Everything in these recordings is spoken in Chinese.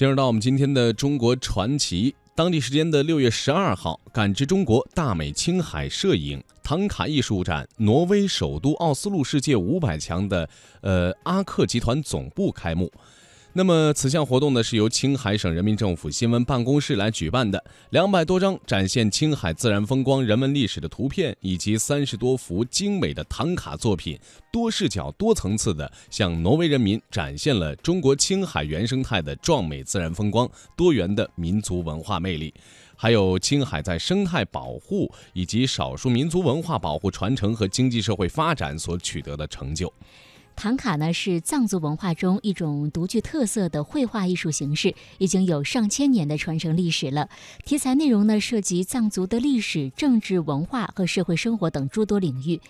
进入到我们今天的中国传奇，当地时间的六月十二号，感知中国大美青海摄影唐卡艺术展，挪威首都奥斯陆世界五百强的呃阿克集团总部开幕。那么，此项活动呢是由青海省人民政府新闻办公室来举办的。两百多张展现青海自然风光、人文历史的图片，以及三十多幅精美的唐卡作品，多视角、多层次的向挪威人民展现了中国青海原生态的壮美自然风光、多元的民族文化魅力，还有青海在生态保护以及少数民族文化保护传承和经济社会发展所取得的成就。唐卡呢是藏族文化中一种独具特色的绘画艺术形式，已经有上千年的传承历史了。题材内容呢涉及藏族的历史、政治、文化和社会生活等诸多领域。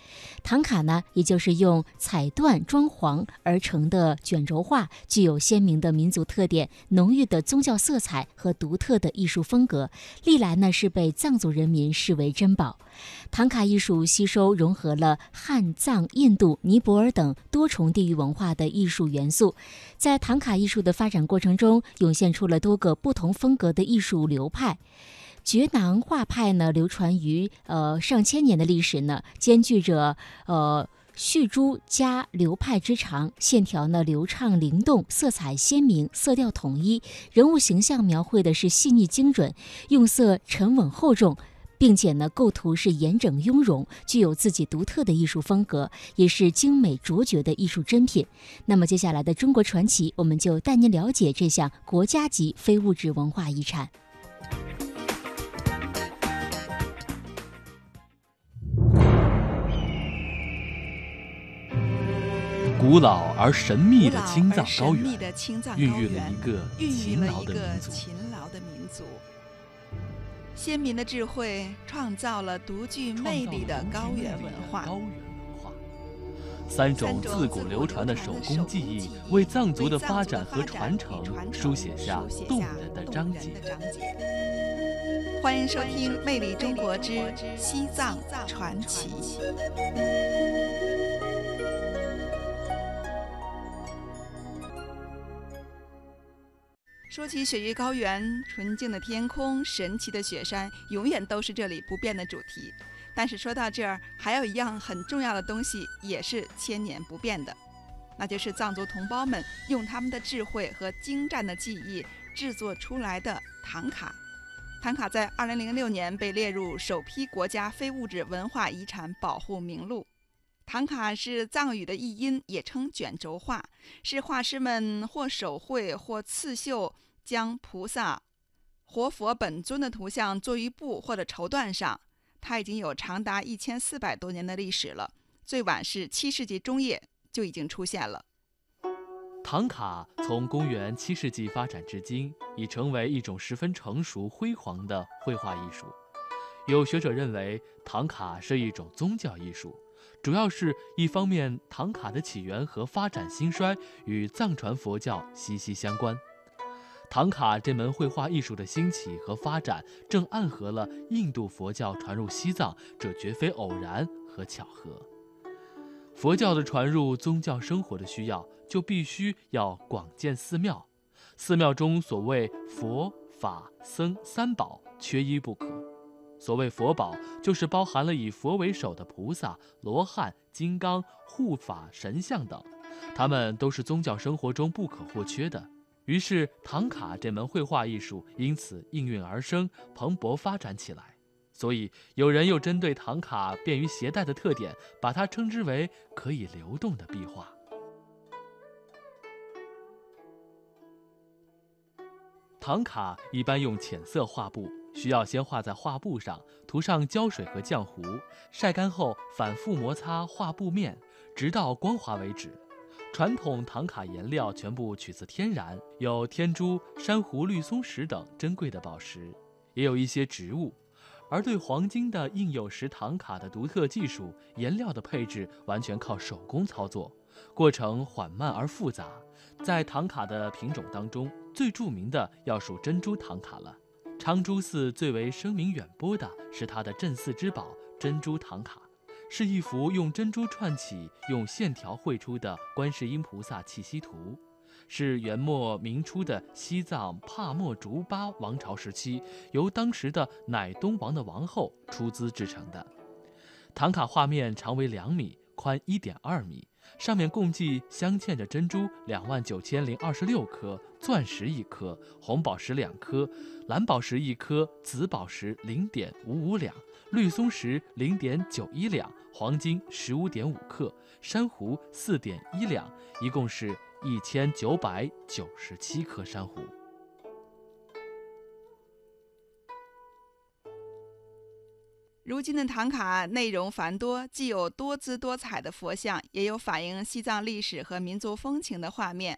唐卡呢，也就是用彩缎装潢而成的卷轴画，具有鲜明的民族特点、浓郁的宗教色彩和独特的艺术风格，历来呢是被藏族人民视为珍宝。唐卡艺术吸收融合了汉、藏、印度、尼泊尔等多重地域文化的艺术元素，在唐卡艺术的发展过程中，涌现出了多个不同风格的艺术流派。觉囊画派呢，流传于呃上千年的历史呢，兼具着呃续珠加流派之长，线条呢流畅灵动，色彩鲜明，色调统一，人物形象描绘的是细腻精准，用色沉稳厚重。并且呢，构图是严整雍容，具有自己独特的艺术风格，也是精美卓绝的艺术珍品。那么接下来的中国传奇，我们就带您了解这项国家级非物质文化遗产。古老而神秘的青藏高原，孕育了一个勤劳的民族。先民的智慧创造了独具魅力的高原文化。三种自古流传的手工技艺，为藏族的发展和传承书写下动人的章节。欢迎收听《魅力中国之西藏传奇》。说起雪域高原，纯净的天空、神奇的雪山，永远都是这里不变的主题。但是说到这儿，还有一样很重要的东西，也是千年不变的，那就是藏族同胞们用他们的智慧和精湛的技艺制作出来的唐卡。唐卡在2006年被列入首批国家非物质文化遗产保护名录。唐卡是藏语的译音，也称卷轴画，是画师们或手绘或刺绣，将菩萨、活佛本尊的图像做于布或者绸缎上。它已经有长达一千四百多年的历史了，最晚是七世纪中叶就已经出现了。唐卡从公元七世纪发展至今，已成为一种十分成熟辉煌的绘画艺术。有学者认为，唐卡是一种宗教艺术。主要是一方面，唐卡的起源和发展兴衰与藏传佛教息息相关。唐卡这门绘画艺术的兴起和发展，正暗合了印度佛教传入西藏，这绝非偶然和巧合。佛教的传入，宗教生活的需要，就必须要广建寺庙。寺庙中所谓佛法僧三宝，缺一不可。所谓佛宝，就是包含了以佛为首的菩萨、罗汉、金刚、护法神像等，他们都是宗教生活中不可或缺的。于是，唐卡这门绘画艺术因此应运而生，蓬勃发展起来。所以，有人又针对唐卡便于携带的特点，把它称之为可以流动的壁画。唐卡一般用浅色画布。需要先画在画布上，涂上胶水和浆糊，晒干后反复摩擦画布面，直到光滑为止。传统唐卡颜料全部取自天然，有天珠、珊瑚、绿松石等珍贵的宝石，也有一些植物。而对黄金的印釉石唐卡的独特技术，颜料的配置完全靠手工操作，过程缓慢而复杂。在唐卡的品种当中，最著名的要数珍珠唐卡了。长珠寺最为声名远播的是它的镇寺之宝珍珠唐卡，是一幅用珍珠串起、用线条绘出的观世音菩萨气息图。是元末明初的西藏帕莫竹巴王朝时期由当时的乃东王的王后出资制成的。唐卡画面长为两米，宽一点二米，上面共计镶嵌着珍珠两万九千零二十六颗，钻石一颗，红宝石两颗，蓝宝石一颗，紫宝石零点五五两，绿松石零点九一两，黄金十五点五克，珊瑚四点一两，一共是。一千九百九十七颗珊瑚。如今的唐卡内容繁多，既有多姿多彩的佛像，也有反映西藏历史和民族风情的画面。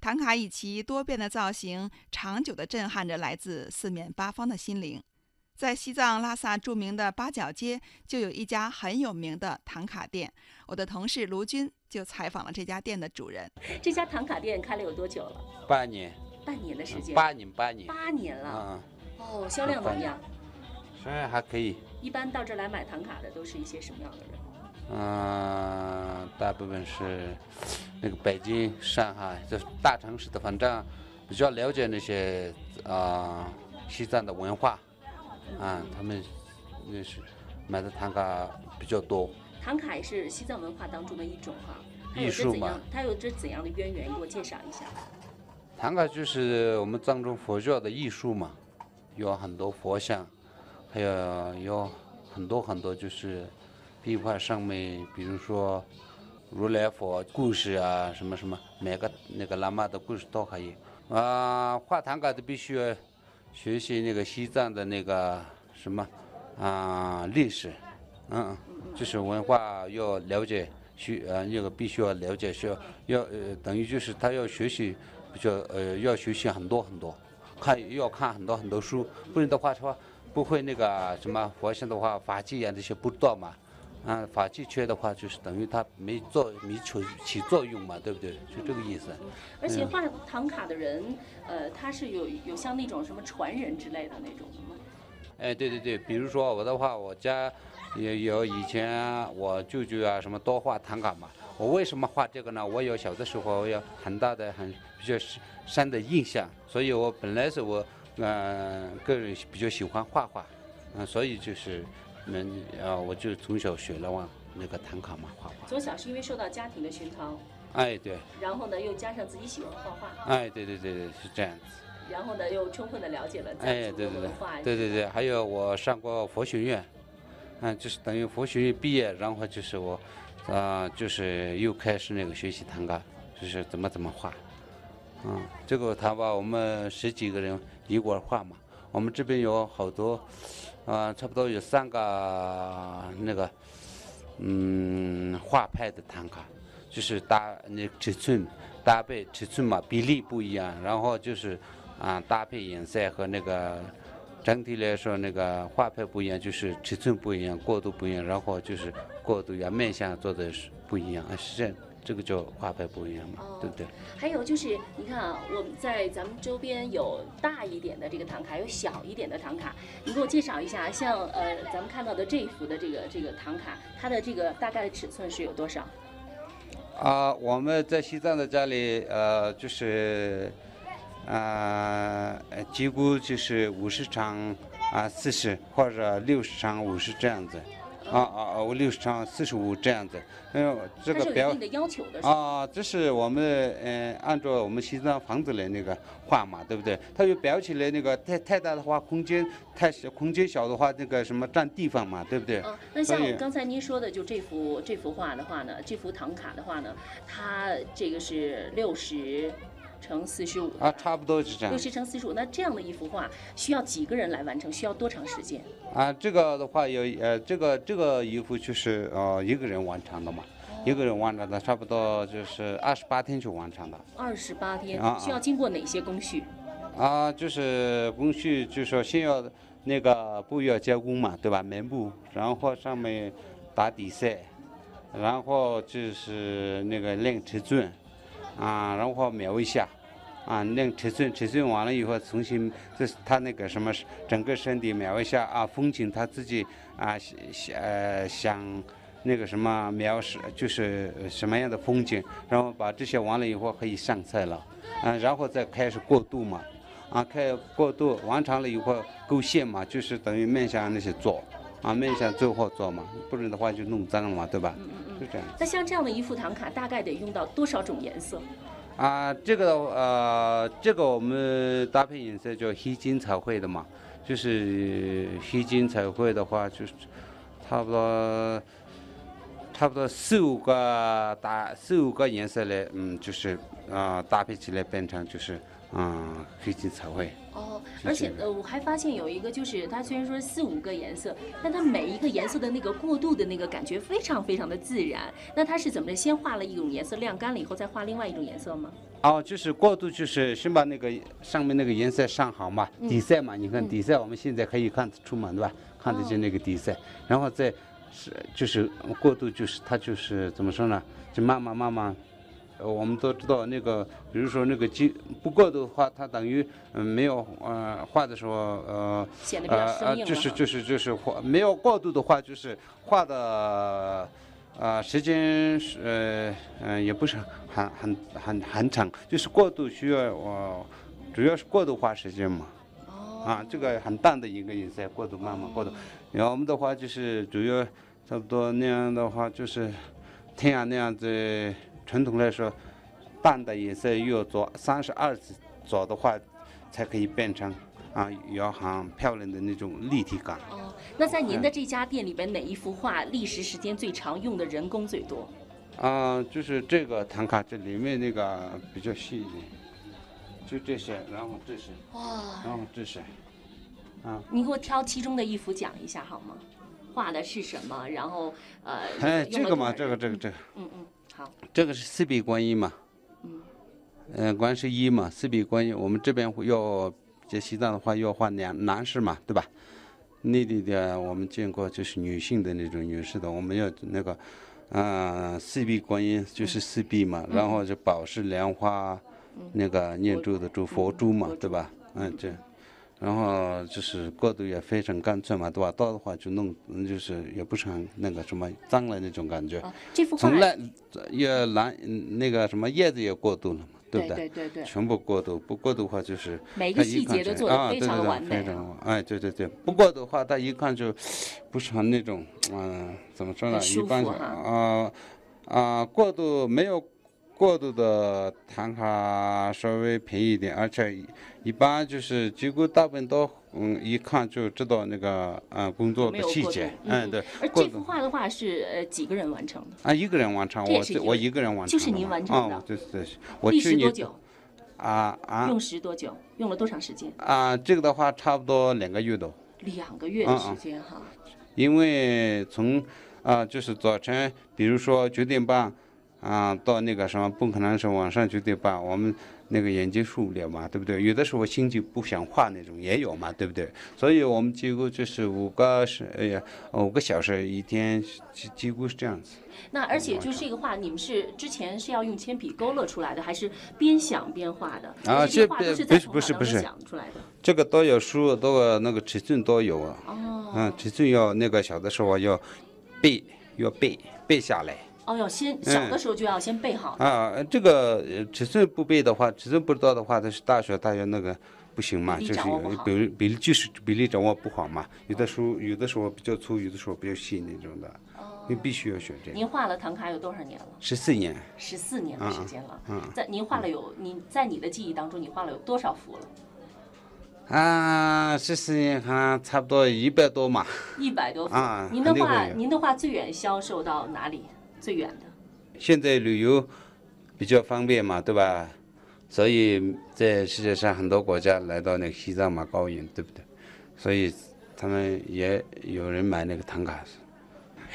唐卡以其多变的造型，长久地震撼着来自四面八方的心灵。在西藏拉萨著名的八角街，就有一家很有名的唐卡店。我的同事卢军就采访了这家店的主人。这家唐卡店开了有多久了？半年。半年的时间。八年，八年。八年了。嗯。哦，销量怎么样？销量还可以。一般到这儿来买唐卡的都是一些什么样的人？嗯，大部分是那个北京、上海就是大城市的，反正比较了解那些啊西藏的文化。啊，他们那是买的唐卡比较多。唐卡也是西藏文化当中的一种哈，艺术嘛。它有着怎样的渊源？给我介绍一下。唐卡就是我们藏中佛教的艺术嘛，有很多佛像，还有有很多很多就是壁画上面，比如说如来佛故事啊，什么什么，每个那个喇嘛的故事都可以。啊，画唐卡的必须要。学习那个西藏的那个什么啊历史，嗯，就是文化要了解，需呃那个必须要了解，需要要呃等于就是他要学习，比较呃要学习很多很多，看要看很多很多书，不然的话说不会那个什么佛像的话法器呀这些不知道嘛。嗯，法器缺的话，就是等于它没做没起起作用嘛，对不对？就这个意思。而且画唐卡的人，呃，他是有有像那种什么传人之类的那种的吗？哎，对对对，比如说我的话，我家也有以前我舅舅啊什么多画唐卡嘛。我为什么画这个呢？我有小的时候有很大的很比较深的印象，所以我本来是我嗯个人比较喜欢画画，嗯，所以就是。能啊，我就从小学了嘛，那个唐卡嘛，画画。从小是因为受到家庭的熏陶。哎，对。然后呢，又加上自己喜欢画画。哎，对对对对，是这样子。然后呢，又充分的了解了哎，对对对。对对对，还有我上过佛学院，嗯，就是等于佛学院毕业，然后就是我，啊，就是又开始那个学习唐卡，就是怎么怎么画。嗯，这个谈吧我们十几个人一块画嘛，我们这边有好多。啊，差不多有三个那个，嗯，画派的唐卡，就是搭那尺寸搭配尺寸嘛，比例不一样，然后就是啊搭配颜色和那个整体来说那个画派不一样，就是尺寸不一样，过渡不一样，然后就是过渡呀面相做的是不一样啊，是这样。这个就画派不一样嘛，对不对？还有就是，你看啊，我们在咱们周边有大一点的这个唐卡，有小一点的唐卡。你给我介绍一下，像呃，咱们看到的这一幅的这个这个唐卡，它的这个大概的尺寸是有多少？啊，我们在西藏的家里，呃，就是啊，几乎就是五十乘啊四十或者六十乘五十这样子。啊啊啊！我六十乘四十五这样子，嗯，这个标啊，这是我们嗯按照我们西藏房子来那个画嘛，对不对？它就裱起来那个太太大的话，空间太小，空间小的话，那个什么占地方嘛，对不对？嗯，那像刚才您说的，就这幅这幅画的话呢，这幅唐卡的话呢，它这个是六十。乘四十五啊，差不多是这样。六十乘四十五，那这样的一幅画需要几个人来完成？需要多长时间？啊，这个的话有呃，这个这个一幅就是呃一个人完成的嘛，一个人完成的，差不多就是二十八天就完成的。二十八天，需要经过哪些工序？啊，就是工序，就是说先要那个布要加工嘛，对吧？棉布，然后上面打底色，然后就是那个练尺寸。啊，然后描一下，啊，那尺寸，尺寸完了以后，重新这是他那个什么，整个身体描一下啊，风景他自己啊想呃想那个什么描述，就是什么样的风景，然后把这些完了以后可以上菜了，啊，然后再开始过渡嘛，啊，开过渡完成了以后勾线嘛，就是等于面向那些做，啊，面相最后做嘛，不然的话就弄脏了嘛，对吧？就这样。那像这样的一副唐卡，大概得用到多少种颜色？啊，这个呃，这个我们搭配颜色叫黑金彩绘的嘛，就是黑金彩绘的话，就是差不多差不多四五个搭四五个颜色来，嗯，就是啊、搭配起来变成就是嗯黑金彩绘。哦，而且呃，我还发现有一个，就是它虽然说四五个颜色，但它每一个颜色的那个过渡的那个感觉非常非常的自然。那它是怎么着？先画了一种颜色晾干了以后，再画另外一种颜色吗？哦，就是过渡，就是先把那个上面那个颜色上好嘛，底色嘛，你看底色，我们现在可以看得出门，对吧？看得见那个底色，然后再是就是过渡，就是它就是怎么说呢？就慢慢慢慢，呃，我们都知道那个，比如说那个基不过度的话，它等于嗯没有呃画的时候呃显得比较呃就是就是就是画没有过度的话，就是画的。啊、时间是呃嗯、也不是很很很很长，就是过度需要我、主要是过度花时间嘛。哦，啊，这个很淡的一个颜色，过度慢慢过度。然后我们的话就是主要差不多那样的话就是天啊那样子，传统来说，淡的颜色要做三十二次做的话，才可以变成啊有很漂亮的那种立体感。哦，那在您的这家店里边，哪一幅画历时时间最长，用的人工最多？啊，就是这个唐卡这里面那个比较细一点，就这些，然后这些，哇，然后这些，你给我挑其中的一幅讲一下好吗？画的是什么？然后呃，哎，这个嘛，这个这个这个，嗯嗯，好，这个是四臂观音嘛，嗯，观世音嘛，四臂观音，我们这边要在西藏的话要画男男士嘛，对吧？内地的我们见过就是女性的那种女士的，我们要那个，嗯、四臂观音就是四臂嘛，然后就宝石莲花，那个念珠的珠佛珠嘛，对吧？嗯，这。然后就是过渡也非常干脆嘛，对吧？到的话就弄，嗯就是也不是很那个什么脏了那种感觉。啊，这幅画从来也蓝嗯那个什么叶子也过渡了嘛，对不对对对，全部过渡，不过渡的话就是每一个细节都做得非来啊对对对常完美非常哎，对对对，不过的话，他一看就不是很那种，嗯、怎么说呢？一般啊啊，过渡没有过渡的唐卡稍微便宜一点，而且一般就是几乎大部分都嗯一看就知道那个嗯工作的细节，嗯嗯对，而这幅画的话是呃几个人完成的？啊，一个人完成，我这我一个人完成的，就是您完成的啊，对对，我历去年时多久？啊啊用时多久？用了多长时间？啊，这个的话差不多两个月多，两个月的嗯时间哈。因为从啊就是早晨，比如说九点半啊到那个什么，不可能是晚上九点半，我们那个眼睛受不了嘛，对不对？有的时候心就不想画那种也有嘛，对不对？所以我们几乎就是五个是哎呀五个小时一天，几几乎是这样子。那而且就是这个画，你们是之前是要用铅笔勾勒出来的，还是边想边画的？啊这个画这都是在不是不是不是想出来的。这个都有书，都有那个尺寸都有啊。哦，嗯，尺寸要那个小的时候要背，要背背下来哦，要先嗯小的时候就要先备好。啊。这个呃尺寸不备的话，尺寸不知道的话，它是大学大学那个不行嘛，就是比例比例就是比例掌握不好嘛。有的时候有的时候比较粗，有的时候比较细那种的，你必须要学这个。您画了唐卡有多少年了？十四年，十四年的时间了。嗯在您画了有您在你的记忆当中，你画了有多少幅了？啊，十四年看差不多一百多嘛。一百多幅。啊您的画，您的画最远销售到哪里？最远的？现在旅游比较方便嘛，对吧？所以在世界上很多国家来到那个西藏嘛高原，对不对？所以他们也有人买那个唐卡，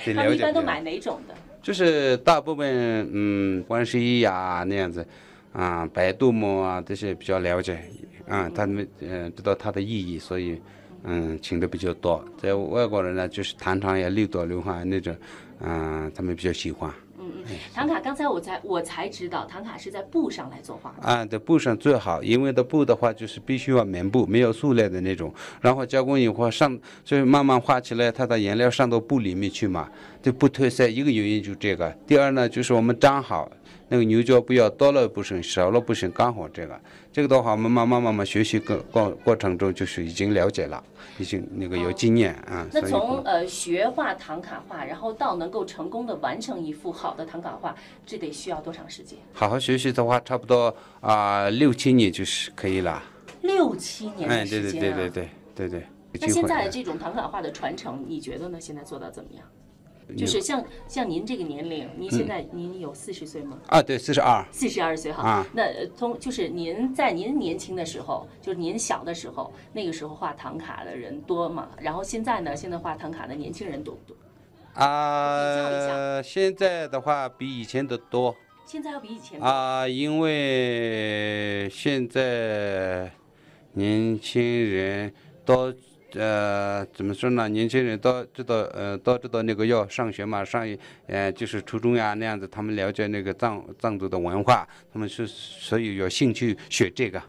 得他了解不了们一般都买哪种的？就是大部分嗯，观世音呀那样子，啊，白度母啊这些比较了解，啊，他们嗯知道它的意义，所以嗯请的比较多。在外国人呢，就是唐朝呀、六朵流花那种，嗯，他们比较喜欢。嗯嗯唐卡，刚才我才我才知道，唐卡是在布上来作画的。啊，在布上最好，因为的布的话就是必须要棉布，没有塑料的那种，然后加工以后上，就是慢慢画起来，它的颜料上到布里面去嘛，就不褪色，一个原因就这个。第二呢，就是我们粘好那个牛角不要多了不行，少了不行，刚好这个。这个的话，我们慢慢慢慢学习过过过程中，就是已经了解了，已经那个有经验啊。那从呃学画唐卡画，然后到能够成功的完成一幅好的唐卡画，这得需要多长时间？好好学习的话，差不多啊、六七年就是可以了。六七年哎，的对时间啊！对对对对对对。有那现在这种唐卡画的传承，你觉得呢？现在做到怎么样？就是像像您这个年龄，您现在您有四十岁吗？啊，对，四十二。四十二岁哈。啊那呃从就是您在您年轻的时候，就是您小的时候，那个时候画唐卡的人多吗？然后现在呢？现在画唐卡的年轻人多不多？啊，现在的话比以前的多现在要比以前多。啊，因为现在年轻人都呃怎么说呢？年轻人都知道呃都知道那个要上学嘛，上呃就是初中呀那样子，他们了解那个藏藏族的文化，他们是所以有兴趣学这个。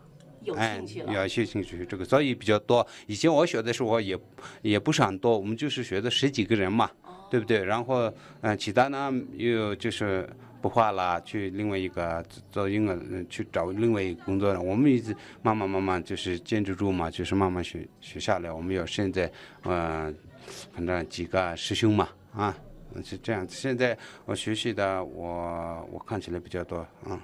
有哎兴趣，了。有兴趣学这个，所以比较多。以前我学的时候也也不是很多，我们就是学的十几个人嘛，哦对不对？然后嗯、呃其他呢又就是不画了，去另外一个做另外，去找另外一个工作了。我们一直慢慢慢慢就是坚持住嘛，就是慢慢学学下来。我们要现在嗯，反正几个师兄嘛，啊，是这样。现在我学习的我我看起来比较多，啊。